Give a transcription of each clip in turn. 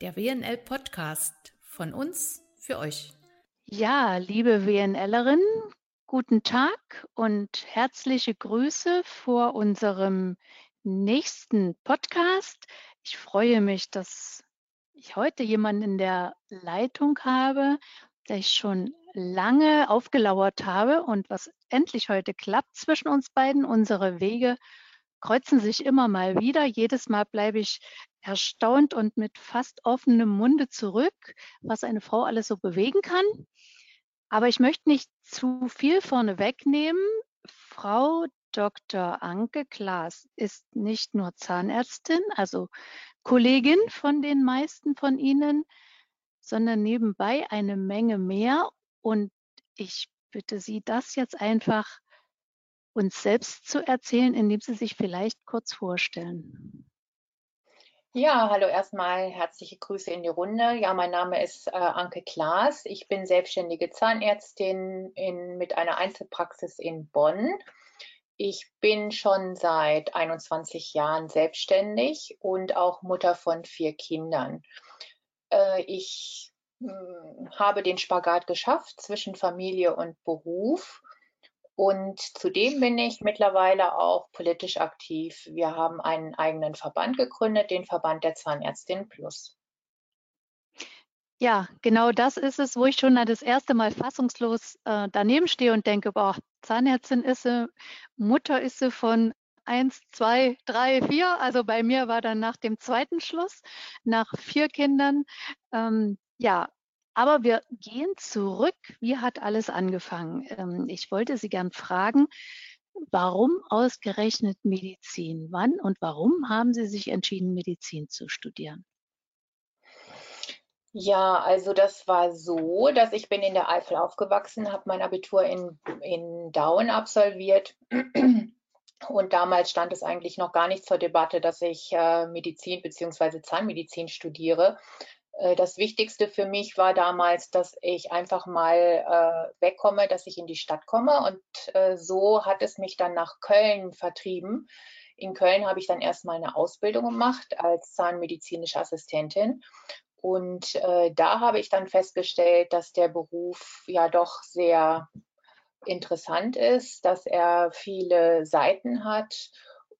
Der WNL Podcast von uns für euch. Ja, liebe WNLerin, guten Tag und herzliche Grüße vor unserem nächsten Podcast. Ich freue mich, dass ich heute jemanden in der Leitung habe, der ich schon lange aufgelauert habe und was endlich heute klappt zwischen uns beiden. Unsere Wege kreuzen sich immer mal wieder. Jedes Mal bleibe ich erstaunt und mit fast offenem Munde zurück, was eine Frau alles so bewegen kann. Aber ich möchte nicht zu viel vorne wegnehmen. Frau Dr. Anke Klaas ist nicht nur Zahnärztin, also Kollegin von den meisten von Ihnen, sondern nebenbei eine Menge mehr. Und ich bitte Sie, das jetzt einfach uns selbst zu erzählen, indem Sie sich vielleicht kurz vorstellen. Ja, hallo erstmal herzliche Grüße in die Runde. Ja, mein Name ist äh, Anke Klaas. Ich bin selbstständige Zahnärztin in, mit einer Einzelpraxis in Bonn. Ich bin schon seit 21 Jahren selbstständig und auch Mutter von vier Kindern. Äh, ich habe den Spagat geschafft zwischen Familie und Beruf und zudem bin ich mittlerweile auch politisch aktiv. Wir haben einen eigenen Verband gegründet, den Verband der Zahnärztin Plus. Ja, genau das ist es, wo ich schon das erste Mal fassungslos äh, daneben stehe und denke, boah, Zahnärztin ist sie, Mutter ist sie von eins, zwei, drei, vier. Also bei mir war dann nach dem zweiten Schluss, nach vier Kindern. Ähm, ja, aber wir gehen zurück. Wie hat alles angefangen? Ähm, ich wollte Sie gern fragen, warum ausgerechnet Medizin? Wann und warum haben Sie sich entschieden, Medizin zu studieren? Ja, also das war so, dass ich bin in der Eifel aufgewachsen, habe mein Abitur in, in Dauen absolviert. Und damals stand es eigentlich noch gar nicht zur Debatte, dass ich äh, Medizin bzw. Zahnmedizin studiere. Äh, das Wichtigste für mich war damals, dass ich einfach mal äh, wegkomme, dass ich in die Stadt komme. Und äh, so hat es mich dann nach Köln vertrieben. In Köln habe ich dann erstmal eine Ausbildung gemacht als zahnmedizinische Assistentin. Und äh, da habe ich dann festgestellt, dass der Beruf ja doch sehr interessant ist, dass er viele Seiten hat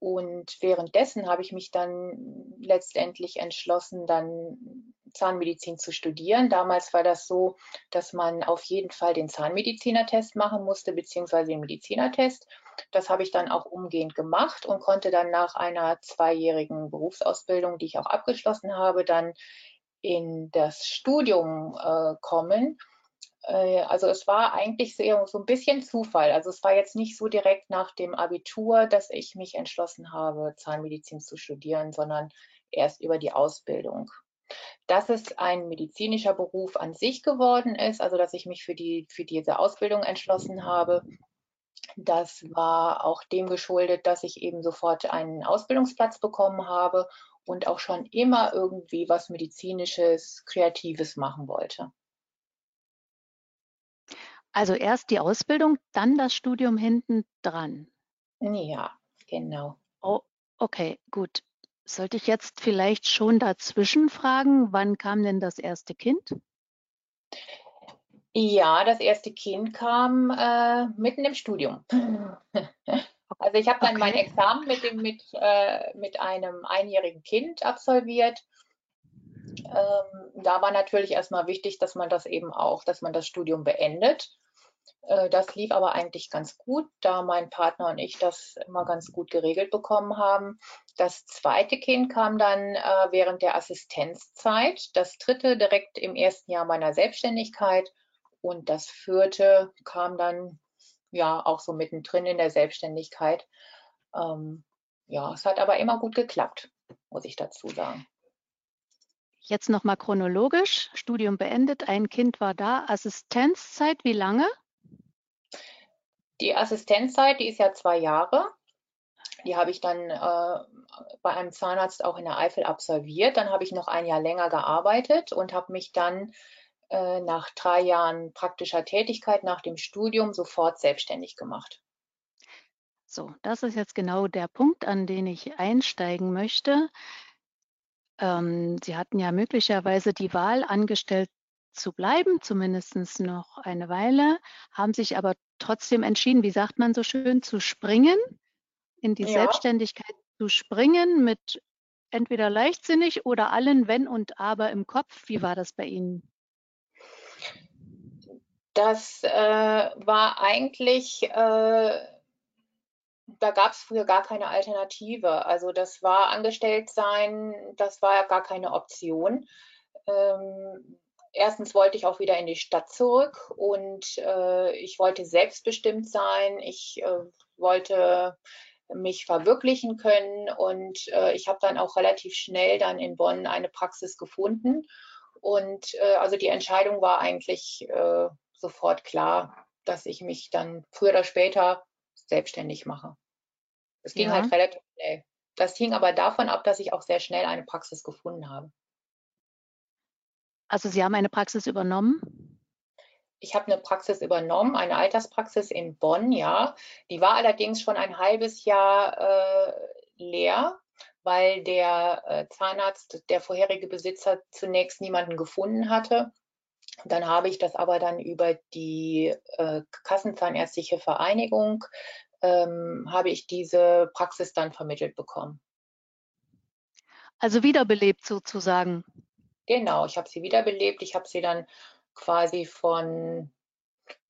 und währenddessen habe ich mich dann letztendlich entschlossen, dann Zahnmedizin zu studieren. Damals war das so, dass man auf jeden Fall den Zahnmedizinertest machen musste, beziehungsweise den Medizinertest. Das habe ich dann auch umgehend gemacht und konnte dann nach einer zweijährigen Berufsausbildung, die ich auch abgeschlossen habe, dann in das Studium äh, kommen also es war eigentlich sehr, so ein bisschen Zufall. Also es war jetzt nicht so direkt nach dem Abitur, dass ich mich entschlossen habe, Zahnmedizin zu studieren, sondern erst über die Ausbildung. Dass es ein medizinischer Beruf an sich geworden ist, also dass ich mich für, die, für diese Ausbildung entschlossen habe, das war auch dem geschuldet, dass ich eben sofort einen Ausbildungsplatz bekommen habe und auch schon immer irgendwie was medizinisches, kreatives machen wollte. Also erst die Ausbildung, dann das Studium hinten dran. Ja, genau. Oh, okay, gut. Sollte ich jetzt vielleicht schon dazwischen fragen, wann kam denn das erste Kind? Ja, das erste Kind kam äh, mitten im Studium. also ich habe dann okay. mein Examen mit, dem, mit, äh, mit einem einjährigen Kind absolviert. Ähm, da war natürlich erstmal wichtig, dass man das eben auch, dass man das Studium beendet. Äh, das lief aber eigentlich ganz gut, da mein Partner und ich das immer ganz gut geregelt bekommen haben. Das zweite Kind kam dann äh, während der Assistenzzeit, das dritte direkt im ersten Jahr meiner Selbstständigkeit und das vierte kam dann ja auch so mittendrin in der Selbstständigkeit. Ähm, ja, es hat aber immer gut geklappt, muss ich dazu sagen. Jetzt nochmal chronologisch. Studium beendet, ein Kind war da. Assistenzzeit, wie lange? Die Assistenzzeit, die ist ja zwei Jahre. Die habe ich dann äh, bei einem Zahnarzt auch in der Eifel absolviert. Dann habe ich noch ein Jahr länger gearbeitet und habe mich dann äh, nach drei Jahren praktischer Tätigkeit nach dem Studium sofort selbstständig gemacht. So, das ist jetzt genau der Punkt, an den ich einsteigen möchte. Ähm, Sie hatten ja möglicherweise die Wahl, angestellt zu bleiben, zumindest noch eine Weile, haben sich aber trotzdem entschieden, wie sagt man so schön, zu springen, in die ja. Selbstständigkeit zu springen mit entweder leichtsinnig oder allen Wenn und Aber im Kopf. Wie war das bei Ihnen? Das äh, war eigentlich äh, da gab es früher gar keine Alternative. Also das war Angestelltsein, das war ja gar keine Option. Ähm, erstens wollte ich auch wieder in die Stadt zurück und äh, ich wollte selbstbestimmt sein. Ich äh, wollte mich verwirklichen können und äh, ich habe dann auch relativ schnell dann in Bonn eine Praxis gefunden. Und äh, also die Entscheidung war eigentlich äh, sofort klar, dass ich mich dann früher oder später selbstständig mache. Es ging ja. halt relativ schnell. Das hing aber davon ab, dass ich auch sehr schnell eine Praxis gefunden habe. Also Sie haben eine Praxis übernommen? Ich habe eine Praxis übernommen, eine Alterspraxis in Bonn, ja. Die war allerdings schon ein halbes Jahr äh, leer, weil der äh, Zahnarzt, der vorherige Besitzer, zunächst niemanden gefunden hatte. Dann habe ich das aber dann über die äh, Kassenzahnärztliche Vereinigung ähm, habe ich diese Praxis dann vermittelt bekommen. Also wiederbelebt sozusagen. Genau, ich habe sie wiederbelebt. Ich habe sie dann quasi von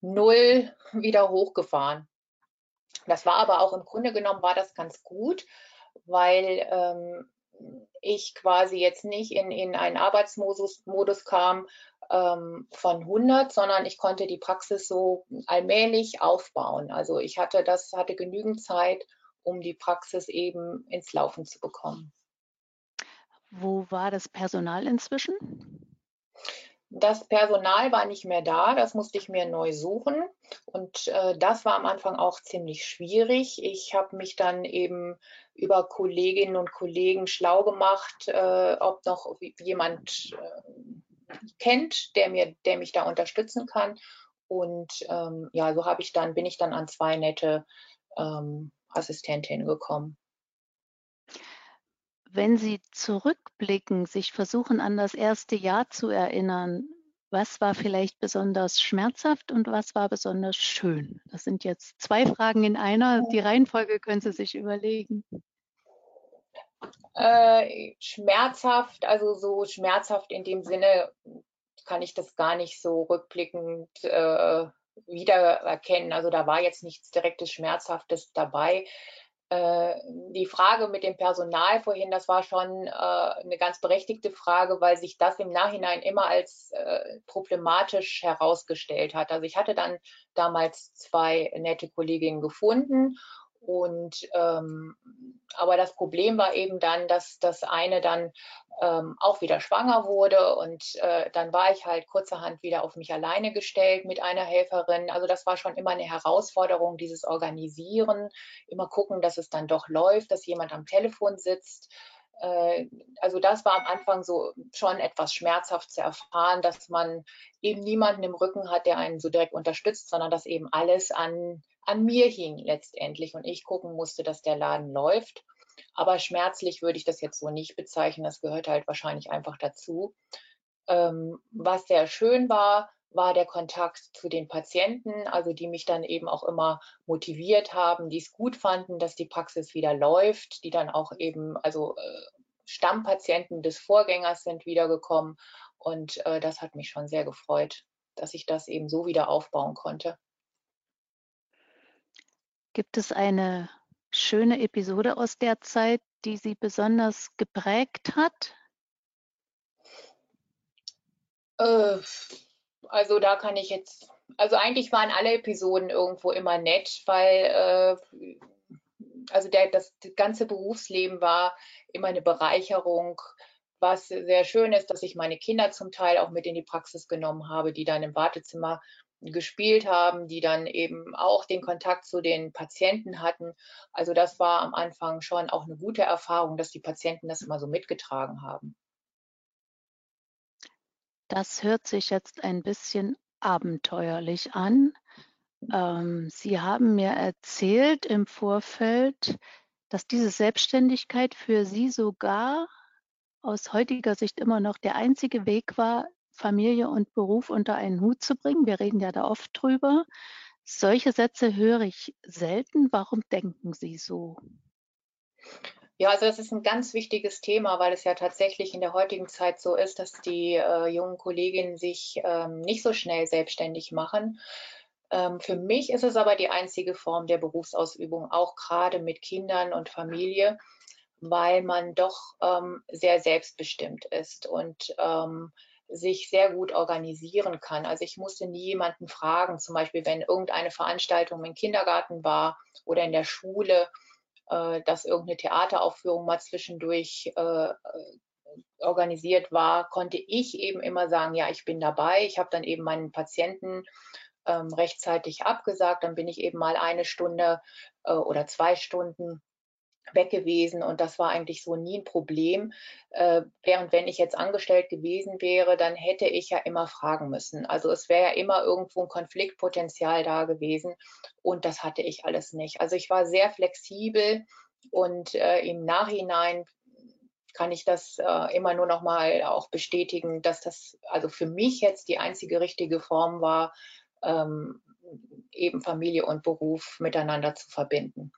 null wieder hochgefahren. Das war aber auch im Grunde genommen war das ganz gut, weil ähm, ich quasi jetzt nicht in, in einen Arbeitsmodus Modus kam, ähm, von 100, sondern ich konnte die Praxis so allmählich aufbauen. Also ich hatte das, hatte genügend Zeit, um die Praxis eben ins Laufen zu bekommen. Wo war das Personal inzwischen? Das Personal war nicht mehr da, das musste ich mir neu suchen und äh, das war am Anfang auch ziemlich schwierig. Ich habe mich dann eben über Kolleginnen und Kollegen schlau gemacht, äh, ob noch jemand äh, kennt, der mir, der mich da unterstützen kann. Und ähm, ja, so habe ich dann, bin ich dann an zwei nette ähm, Assistentinnen gekommen. Wenn Sie zurückblicken, sich versuchen, an das erste Jahr zu erinnern, was war vielleicht besonders schmerzhaft und was war besonders schön? Das sind jetzt zwei Fragen in einer. Die Reihenfolge können Sie sich überlegen. Äh, schmerzhaft, also so schmerzhaft in dem Sinne kann ich das gar nicht so rückblickend äh, wiedererkennen. Also da war jetzt nichts direktes Schmerzhaftes dabei. Äh, die Frage mit dem Personal vorhin, das war schon äh, eine ganz berechtigte Frage, weil sich das im Nachhinein immer als äh, problematisch herausgestellt hat. Also ich hatte dann damals zwei nette Kolleginnen gefunden und ähm, aber das Problem war eben dann, dass das eine dann ähm, auch wieder schwanger wurde und äh, dann war ich halt kurzerhand wieder auf mich alleine gestellt mit einer Helferin. Also das war schon immer eine Herausforderung, dieses Organisieren, immer gucken, dass es dann doch läuft, dass jemand am Telefon sitzt. Äh, also das war am Anfang so schon etwas schmerzhaft zu erfahren, dass man eben niemanden im Rücken hat, der einen so direkt unterstützt, sondern dass eben alles an an mir hing letztendlich und ich gucken musste, dass der Laden läuft. Aber schmerzlich würde ich das jetzt so nicht bezeichnen. Das gehört halt wahrscheinlich einfach dazu. Ähm, was sehr schön war, war der Kontakt zu den Patienten, also die mich dann eben auch immer motiviert haben, die es gut fanden, dass die Praxis wieder läuft, die dann auch eben, also äh, Stammpatienten des Vorgängers sind wiedergekommen. Und äh, das hat mich schon sehr gefreut, dass ich das eben so wieder aufbauen konnte. Gibt es eine schöne Episode aus der Zeit, die Sie besonders geprägt hat? Äh, also da kann ich jetzt, also eigentlich waren alle Episoden irgendwo immer nett, weil äh, also der, das ganze Berufsleben war immer eine Bereicherung. Was sehr schön ist, dass ich meine Kinder zum Teil auch mit in die Praxis genommen habe, die dann im Wartezimmer gespielt haben, die dann eben auch den Kontakt zu den Patienten hatten. Also das war am Anfang schon auch eine gute Erfahrung, dass die Patienten das immer so mitgetragen haben. Das hört sich jetzt ein bisschen abenteuerlich an. Ähm, Sie haben mir erzählt im Vorfeld, dass diese Selbstständigkeit für Sie sogar aus heutiger Sicht immer noch der einzige Weg war, Familie und Beruf unter einen Hut zu bringen. Wir reden ja da oft drüber. Solche Sätze höre ich selten. Warum denken Sie so? Ja, also das ist ein ganz wichtiges Thema, weil es ja tatsächlich in der heutigen Zeit so ist, dass die äh, jungen Kolleginnen sich ähm, nicht so schnell selbstständig machen. Ähm, für mich ist es aber die einzige Form der Berufsausübung, auch gerade mit Kindern und Familie, weil man doch ähm, sehr selbstbestimmt ist und ähm, sich sehr gut organisieren kann. Also ich musste nie jemanden fragen, zum Beispiel wenn irgendeine Veranstaltung im Kindergarten war oder in der Schule, äh, dass irgendeine Theateraufführung mal zwischendurch äh, organisiert war, konnte ich eben immer sagen, ja, ich bin dabei. Ich habe dann eben meinen Patienten ähm, rechtzeitig abgesagt. Dann bin ich eben mal eine Stunde äh, oder zwei Stunden weg gewesen und das war eigentlich so nie ein Problem. Äh, während wenn ich jetzt angestellt gewesen wäre, dann hätte ich ja immer fragen müssen. Also es wäre ja immer irgendwo ein Konfliktpotenzial da gewesen und das hatte ich alles nicht. Also ich war sehr flexibel und äh, im Nachhinein kann ich das äh, immer nur noch mal auch bestätigen, dass das also für mich jetzt die einzige richtige Form war, ähm, eben Familie und Beruf miteinander zu verbinden.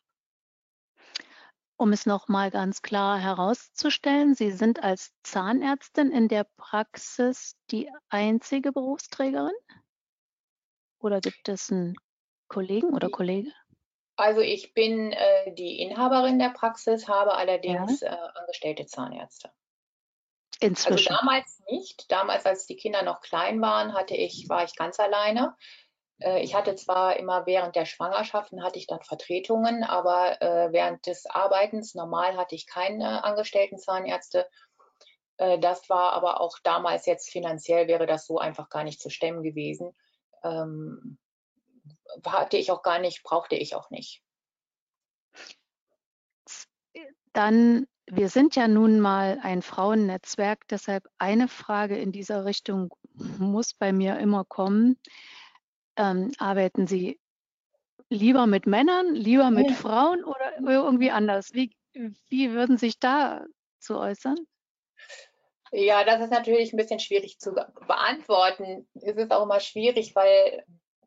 Um es nochmal ganz klar herauszustellen, Sie sind als Zahnärztin in der Praxis die einzige Berufsträgerin? Oder gibt es einen Kollegen oder Kollege? Also ich bin äh, die Inhaberin der Praxis, habe allerdings ja. äh, angestellte Zahnärzte. Also Inzwischen. Also damals nicht. Damals, als die Kinder noch klein waren, hatte ich, war ich ganz alleine. Äh, ich hatte zwar immer während der Schwangerschaften hatte ich dann Vertretungen, aber äh, während des Arbeitens normal hatte ich keine angestellten Zahnärzte. Äh, das war aber auch damals jetzt finanziell wäre das so einfach gar nicht zu stemmen gewesen. Ähm, hatte ich auch gar nicht, brauchte ich auch nicht. Dann wir sind ja nun mal ein Frauennetzwerk, deshalb eine Frage in dieser Richtung muss bei mir immer kommen. Ähm, arbeiten Sie lieber mit Männern, lieber mit ja. Frauen oder irgendwie anders? Wie, wie würden Sie sich da zu äußern? Ja, das ist natürlich ein bisschen schwierig zu beantworten. Es ist auch immer schwierig, weil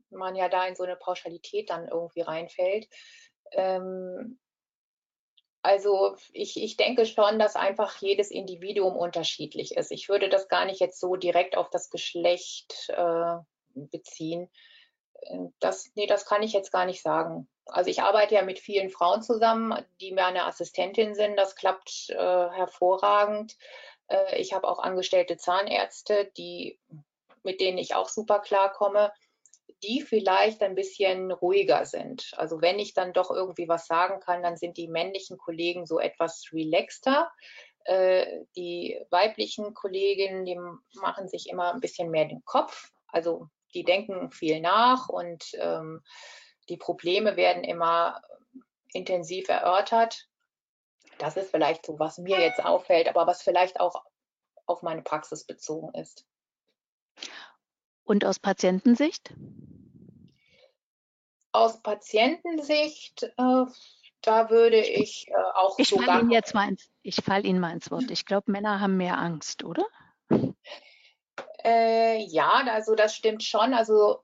man ja da in so eine Pauschalität dann irgendwie reinfällt. Ähm, also ich, ich denke schon, dass einfach jedes Individuum unterschiedlich ist. Ich würde das gar nicht jetzt so direkt auf das Geschlecht äh, beziehen. Äh, das, nee, das kann ich jetzt gar nicht sagen. Also ich arbeite ja mit vielen Frauen zusammen, die meine Assistentin sind. Das klappt äh, hervorragend. Äh, ich habe auch angestellte Zahnärzte, die, mit denen ich auch super klarkomme die vielleicht ein bisschen ruhiger sind. Also wenn ich dann doch irgendwie was sagen kann, dann sind die männlichen Kollegen so etwas relaxter. Äh, die weiblichen Kolleginnen, die machen sich immer ein bisschen mehr den Kopf. Also die denken viel nach und ähm, die Probleme werden immer intensiv erörtert. Das ist vielleicht so, was mir jetzt auffällt, aber was vielleicht auch auf meine Praxis bezogen ist. Und aus Patientensicht? Aus Patientensicht, äh, da würde ich äh, auch ich sogar... Fall Ihnen jetzt mal ins, ich falle Ihnen mal ins Wort. Ich glaube, Männer haben mehr Angst, oder? Äh, ja, also das stimmt schon. Also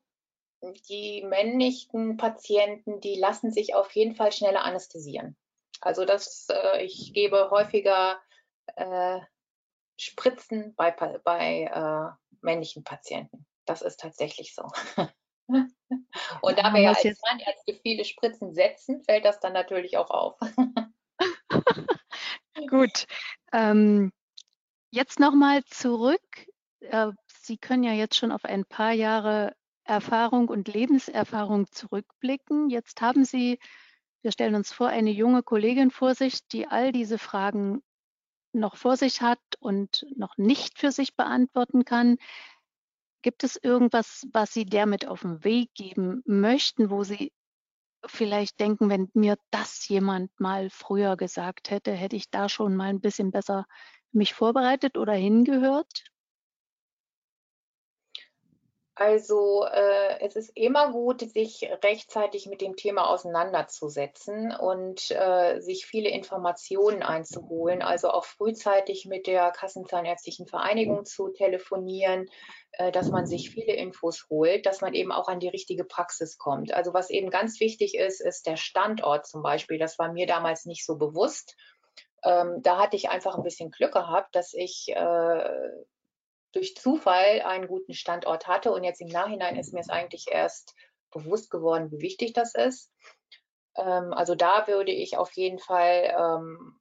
die männlichen Patienten, die lassen sich auf jeden Fall schneller anästhesieren. Also das, äh, ich gebe häufiger äh, Spritzen bei, bei äh, männlichen Patienten. Das ist tatsächlich so. Und da wir ja als Zahnärzte viele Spritzen setzen, fällt das dann natürlich auch auf. Gut. Ähm, jetzt nochmal zurück. Äh, Sie können ja jetzt schon auf ein paar Jahre Erfahrung und Lebenserfahrung zurückblicken. Jetzt haben Sie, wir stellen uns vor, eine junge Kollegin vor sich, die all diese Fragen noch vor sich hat und noch nicht für sich beantworten kann. Gibt es irgendwas, was Sie der mit auf den Weg geben möchten, wo Sie vielleicht denken, wenn mir das jemand mal früher gesagt hätte, hätte ich da schon mal ein bisschen besser mich vorbereitet oder hingehört? Also äh, es ist immer gut, sich rechtzeitig mit dem Thema auseinanderzusetzen und äh, sich viele Informationen einzuholen. Also auch frühzeitig mit der Kassenzahnärztlichen Vereinigung zu telefonieren, äh, dass man sich viele Infos holt, dass man eben auch an die richtige Praxis kommt. Also was eben ganz wichtig ist, ist der Standort zum Beispiel. Das war mir damals nicht so bewusst. Ähm, da hatte ich einfach ein bisschen Glück gehabt, dass ich äh, durch Zufall einen guten Standort hatte. Und jetzt im Nachhinein ist mir es eigentlich erst bewusst geworden, wie wichtig das ist. Ähm, also da würde ich auf jeden Fall ähm,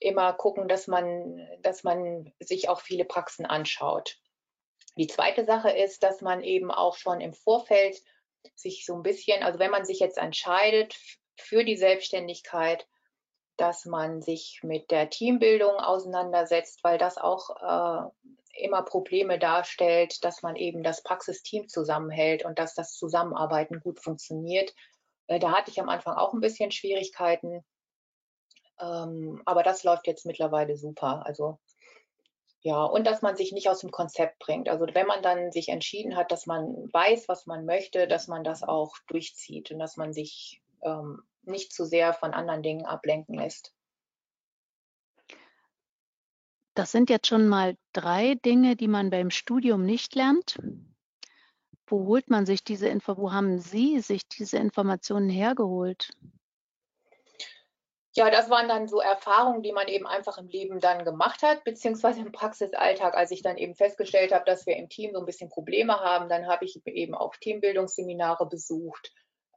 immer gucken, dass man, dass man sich auch viele Praxen anschaut. Die zweite Sache ist, dass man eben auch schon im Vorfeld sich so ein bisschen, also wenn man sich jetzt entscheidet für die Selbstständigkeit, dass man sich mit der Teambildung auseinandersetzt, weil das auch äh, immer Probleme darstellt, dass man eben das Praxisteam zusammenhält und dass das Zusammenarbeiten gut funktioniert. Äh, da hatte ich am Anfang auch ein bisschen Schwierigkeiten, ähm, aber das läuft jetzt mittlerweile super. Also ja, und dass man sich nicht aus dem Konzept bringt. Also wenn man dann sich entschieden hat, dass man weiß, was man möchte, dass man das auch durchzieht und dass man sich ähm, nicht zu sehr von anderen Dingen ablenken lässt. Das sind jetzt schon mal drei Dinge, die man beim Studium nicht lernt. Wo holt man sich diese Info? Wo haben Sie sich diese Informationen hergeholt? Ja, das waren dann so Erfahrungen, die man eben einfach im Leben dann gemacht hat, beziehungsweise im Praxisalltag, als ich dann eben festgestellt habe, dass wir im Team so ein bisschen Probleme haben, dann habe ich eben auch Teambildungsseminare besucht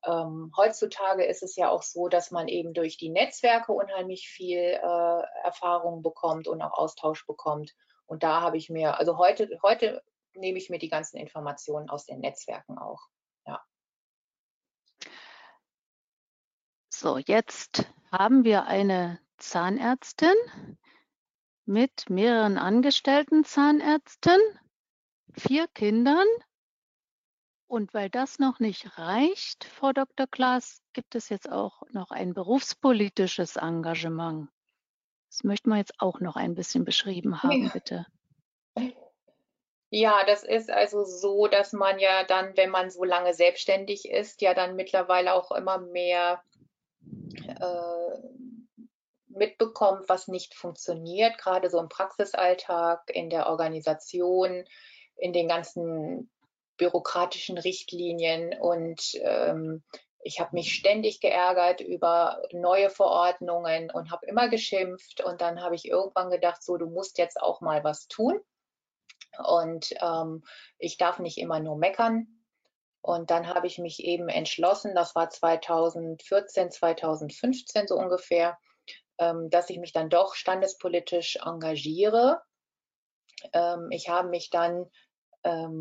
ähm, heutzutage ist es ja auch so, dass man eben durch die Netzwerke unheimlich viel äh, Erfahrung bekommt und auch Austausch bekommt. Und da habe ich mir, also heute, heute nehme ich mir die ganzen Informationen aus den Netzwerken auch. Ja. So, jetzt haben wir eine Zahnärztin mit mehreren angestellten Zahnärzten, vier Kindern und weil das noch nicht reicht, Frau Dr. Klaas, gibt es jetzt auch noch ein berufspolitisches Engagement. Das möchten wir jetzt auch noch ein bisschen beschrieben haben, ja. bitte. Ja, das ist also so, dass man ja dann, wenn man so lange selbstständig ist, ja dann mittlerweile auch immer mehr äh, mitbekommt, was nicht funktioniert, gerade so im Praxisalltag, in der Organisation, in den ganzen bürokratischen Richtlinien und ähm, ich habe mich ständig geärgert über neue Verordnungen und habe immer geschimpft und dann habe ich irgendwann gedacht, so du musst jetzt auch mal was tun und ähm, ich darf nicht immer nur meckern. Und dann habe ich mich eben entschlossen, das war 2014, 2015 so ungefähr, ähm, dass ich mich dann doch standespolitisch engagiere. Ähm, ich habe mich dann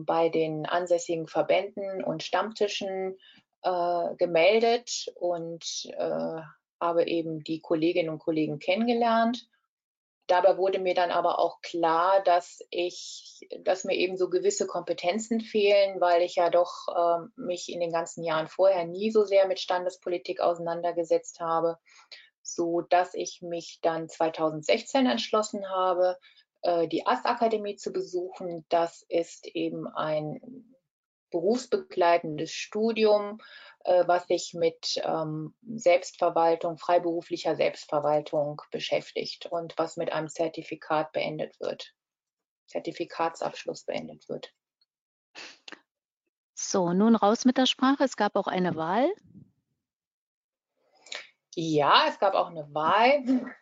bei den ansässigen Verbänden und Stammtischen äh, gemeldet und äh, habe eben die Kolleginnen und Kollegen kennengelernt. Dabei wurde mir dann aber auch klar, dass ich, dass mir eben so gewisse Kompetenzen fehlen, weil ich ja doch äh, mich in den ganzen Jahren vorher nie so sehr mit Standespolitik auseinandergesetzt habe, so dass ich mich dann 2016 entschlossen habe, äh, die AS-Akademie zu besuchen. Das ist eben ein berufsbegleitendes Studium, äh, was sich mit ähm, Selbstverwaltung, freiberuflicher Selbstverwaltung beschäftigt und was mit einem Zertifikat beendet wird, Zertifikatsabschluss beendet wird. So, nun raus mit der Sprache. Es gab auch eine Wahl. Ja, es gab auch eine Wahl.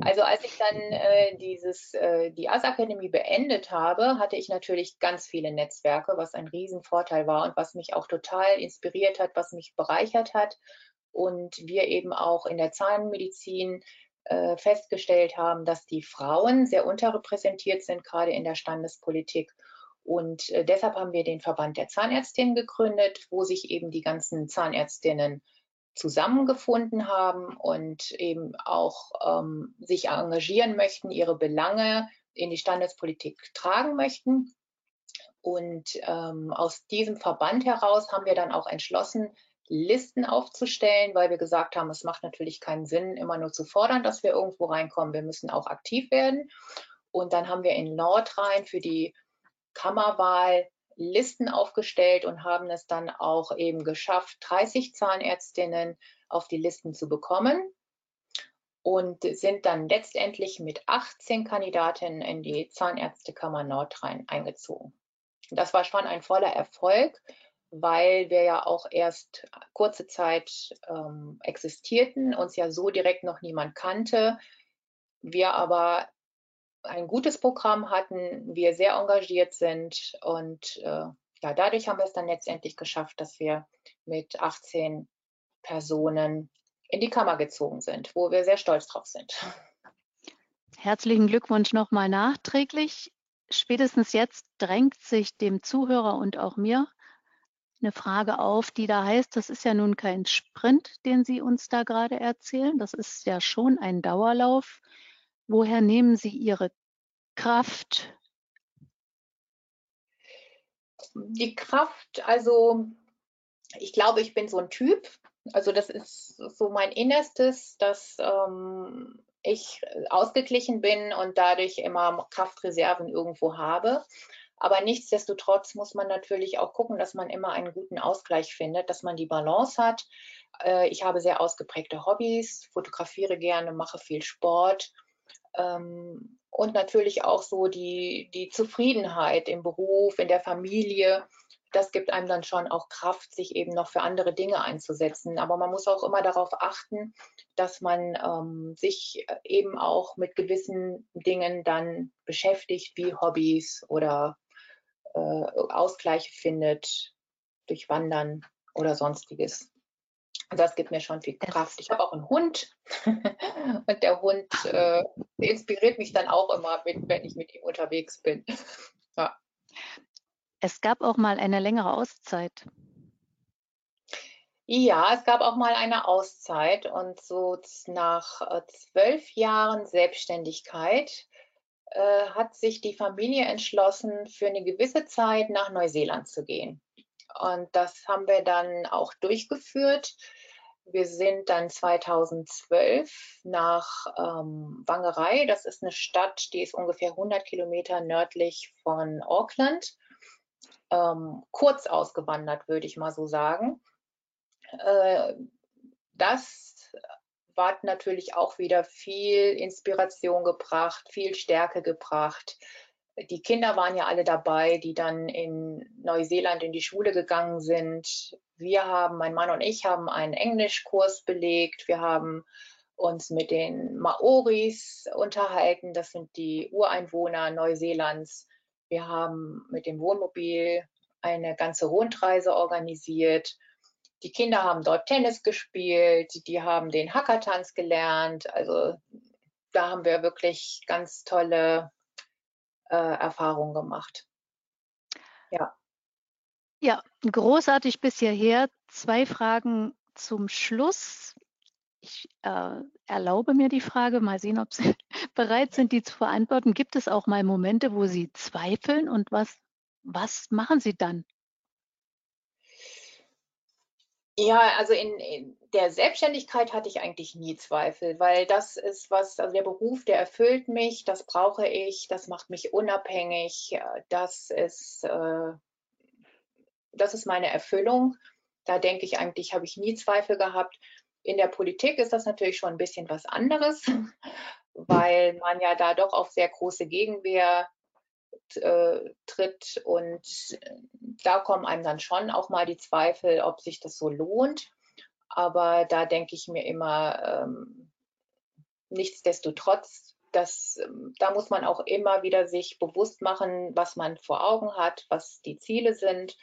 Also als ich dann äh, dieses, äh, die AS-Akademie beendet habe, hatte ich natürlich ganz viele Netzwerke, was ein Riesenvorteil war und was mich auch total inspiriert hat, was mich bereichert hat. Und wir eben auch in der Zahnmedizin äh, festgestellt haben, dass die Frauen sehr unterrepräsentiert sind, gerade in der Standespolitik. Und äh, deshalb haben wir den Verband der Zahnärztinnen gegründet, wo sich eben die ganzen Zahnärztinnen zusammengefunden haben und eben auch ähm, sich engagieren möchten, ihre Belange in die Standespolitik tragen möchten. Und ähm, aus diesem Verband heraus haben wir dann auch entschlossen, Listen aufzustellen, weil wir gesagt haben, es macht natürlich keinen Sinn, immer nur zu fordern, dass wir irgendwo reinkommen. Wir müssen auch aktiv werden. Und dann haben wir in Nordrhein für die Kammerwahl Listen aufgestellt und haben es dann auch eben geschafft, 30 Zahnärztinnen auf die Listen zu bekommen und sind dann letztendlich mit 18 Kandidatinnen in die Zahnärztekammer Nordrhein eingezogen. Das war schon ein voller Erfolg, weil wir ja auch erst kurze Zeit ähm, existierten, uns ja so direkt noch niemand kannte. Wir aber ein gutes Programm hatten, wir sehr engagiert sind und äh, ja, dadurch haben wir es dann letztendlich geschafft, dass wir mit 18 Personen in die Kammer gezogen sind, wo wir sehr stolz drauf sind. Herzlichen Glückwunsch nochmal nachträglich. Spätestens jetzt drängt sich dem Zuhörer und auch mir eine Frage auf, die da heißt, das ist ja nun kein Sprint, den Sie uns da gerade erzählen. Das ist ja schon ein Dauerlauf. Woher nehmen Sie Ihre Kraft? Die Kraft, also ich glaube, ich bin so ein Typ. Also das ist so mein Innerstes, dass ähm, ich ausgeglichen bin und dadurch immer Kraftreserven irgendwo habe. Aber nichtsdestotrotz muss man natürlich auch gucken, dass man immer einen guten Ausgleich findet, dass man die Balance hat. Äh, ich habe sehr ausgeprägte Hobbys, fotografiere gerne, mache viel Sport. Ähm, und natürlich auch so die, die Zufriedenheit im Beruf, in der Familie das gibt einem dann schon auch Kraft, sich eben noch für andere Dinge einzusetzen. Aber man muss auch immer darauf achten, dass man ähm, sich eben auch mit gewissen Dingen dann beschäftigt, wie Hobbys oder äh, Ausgleiche findet durch Wandern oder sonstiges. Das gibt mir schon viel Kraft. Ich habe auch einen Hund und der Hund äh, inspiriert mich dann auch immer, mit, wenn ich mit ihm unterwegs bin. Ja. Es gab auch mal eine längere Auszeit. Ja, es gab auch mal eine Auszeit und so nach äh, zwölf Jahren Selbstständigkeit äh, hat sich die Familie entschlossen, für eine gewisse Zeit nach Neuseeland zu gehen. Und das haben wir dann auch durchgeführt. Wir sind dann 2012 nach ähm, Wangerei, das ist eine Stadt, die ist ungefähr 100 Kilometer nördlich von Auckland ähm, kurz ausgewandert, würde ich mal so sagen. Äh, das hat natürlich auch wieder viel Inspiration gebracht, viel Stärke gebracht. Die Kinder waren ja alle dabei, die dann in Neuseeland in die Schule gegangen sind. Wir haben, mein Mann und ich haben einen Englischkurs belegt. Wir haben uns mit den Maoris unterhalten. Das sind die Ureinwohner Neuseelands. Wir haben mit dem Wohnmobil eine ganze Rundreise organisiert. Die Kinder haben dort Tennis gespielt, die haben den Hackertanz gelernt. Also da haben wir wirklich ganz tolle äh, Erfahrungen gemacht. Ja. Ja, großartig bis hierher. Zwei Fragen zum Schluss. Ich äh, erlaube mir die Frage, mal sehen, ob Sie bereit sind, die zu beantworten. Gibt es auch mal Momente, wo Sie zweifeln und was, was machen Sie dann? Ja, also in, in, der Selbstständigkeit hatte ich eigentlich nie Zweifel, weil das ist was, also der Beruf, der erfüllt mich, das brauche ich, das macht mich unabhängig, das ist, äh, das ist meine Erfüllung. Da denke ich eigentlich, habe ich nie Zweifel gehabt. In der Politik ist das natürlich schon ein bisschen was anderes, weil man ja da doch auf sehr große Gegenwehr äh, tritt und da kommen einem dann schon auch mal die Zweifel, ob sich das so lohnt. Aber da denke ich mir immer, ähm, nichtsdestotrotz, das, ähm, da muss man auch immer wieder sich bewusst machen, was man vor Augen hat, was die Ziele sind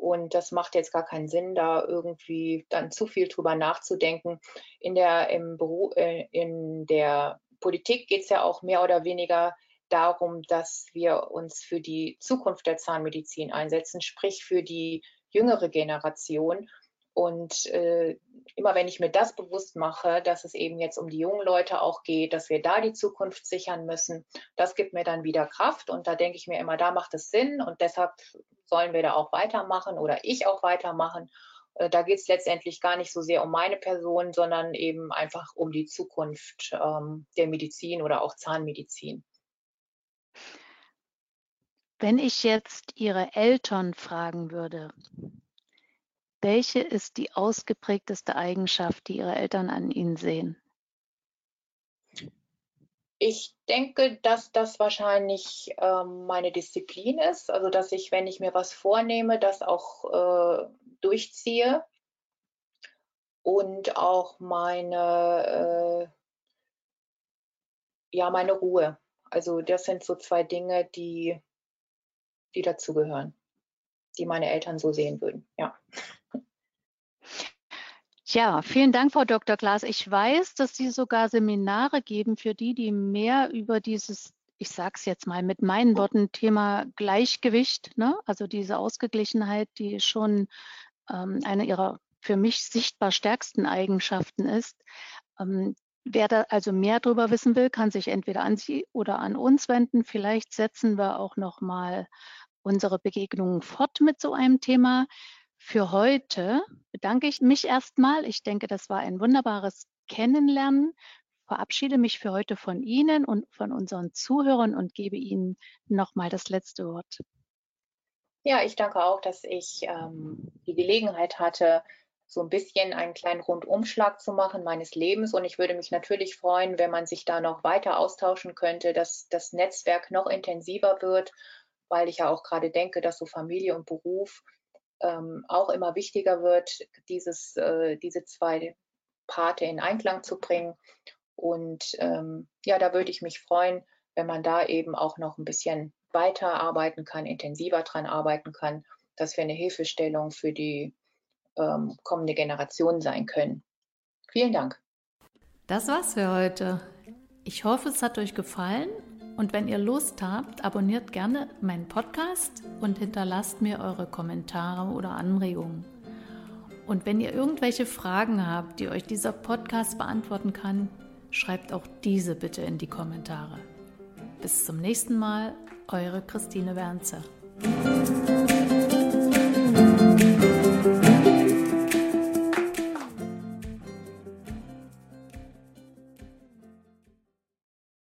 und das macht jetzt gar keinen Sinn, da irgendwie dann zu viel drüber nachzudenken. In der, im Beruf, äh, in der Politik geht es ja auch mehr oder weniger darum, dass wir uns für die Zukunft der Zahnmedizin einsetzen, sprich für die jüngere Generation. Und äh, immer wenn ich mir das bewusst mache, dass es eben jetzt um die jungen Leute auch geht, dass wir da die Zukunft sichern müssen, das gibt mir dann wieder Kraft. Und da denke ich mir immer, da macht es Sinn und deshalb sollen wir da auch weitermachen oder ich auch weitermachen. Äh, da geht es letztendlich gar nicht so sehr um meine Person, sondern eben einfach um die Zukunft ähm, der Medizin oder auch Zahnmedizin. Wenn ich jetzt Ihre Eltern fragen würde, welche ist die ausgeprägteste Eigenschaft, die Ihre Eltern an Ihnen sehen? Ich denke, dass das wahrscheinlich ähm, meine Disziplin ist, also dass ich, wenn ich mir was vornehme, das auch äh, durchziehe und auch meine, äh, ja, meine Ruhe. Also das sind so zwei Dinge, die, die dazugehören, die meine Eltern so sehen würden, ja. Ja, vielen Dank, Frau Dr. Klaas. Ich weiß, dass Sie sogar Seminare geben für die, die mehr über dieses, ich sage es jetzt mal mit meinen Worten, Thema Gleichgewicht, ne? also diese Ausgeglichenheit, die schon ähm, eine Ihrer für mich sichtbar stärksten Eigenschaften ist. Ähm, wer da also mehr darüber wissen will, kann sich entweder an Sie oder an uns wenden. Vielleicht setzen wir auch noch mal unsere Begegnungen fort mit so einem Thema. Für heute bedanke ich mich erstmal. Ich denke, das war ein wunderbares Kennenlernen. Verabschiede mich für heute von Ihnen und von unseren Zuhörern und gebe Ihnen nochmal das letzte Wort. Ja, ich danke auch, dass ich ähm, die Gelegenheit hatte, so ein bisschen einen kleinen Rundumschlag zu machen meines Lebens. Und ich würde mich natürlich freuen, wenn man sich da noch weiter austauschen könnte, dass das Netzwerk noch intensiver wird, weil ich ja auch gerade denke, dass so Familie und Beruf ähm, auch immer wichtiger wird, dieses, äh, diese zwei Parte in Einklang zu bringen. Und ähm, ja, da würde ich mich freuen, wenn man da eben auch noch ein bisschen weiter arbeiten kann, intensiver dran arbeiten kann, dass wir eine Hilfestellung für die ähm, kommende Generation sein können. Vielen Dank. Das war's für heute. Ich hoffe, es hat euch gefallen und wenn ihr Lust habt, abonniert gerne meinen Podcast und hinterlasst mir eure Kommentare oder Anregungen. Und wenn ihr irgendwelche Fragen habt, die euch dieser Podcast beantworten kann, schreibt auch diese bitte in die Kommentare. Bis zum nächsten Mal, eure Christine Wernzer.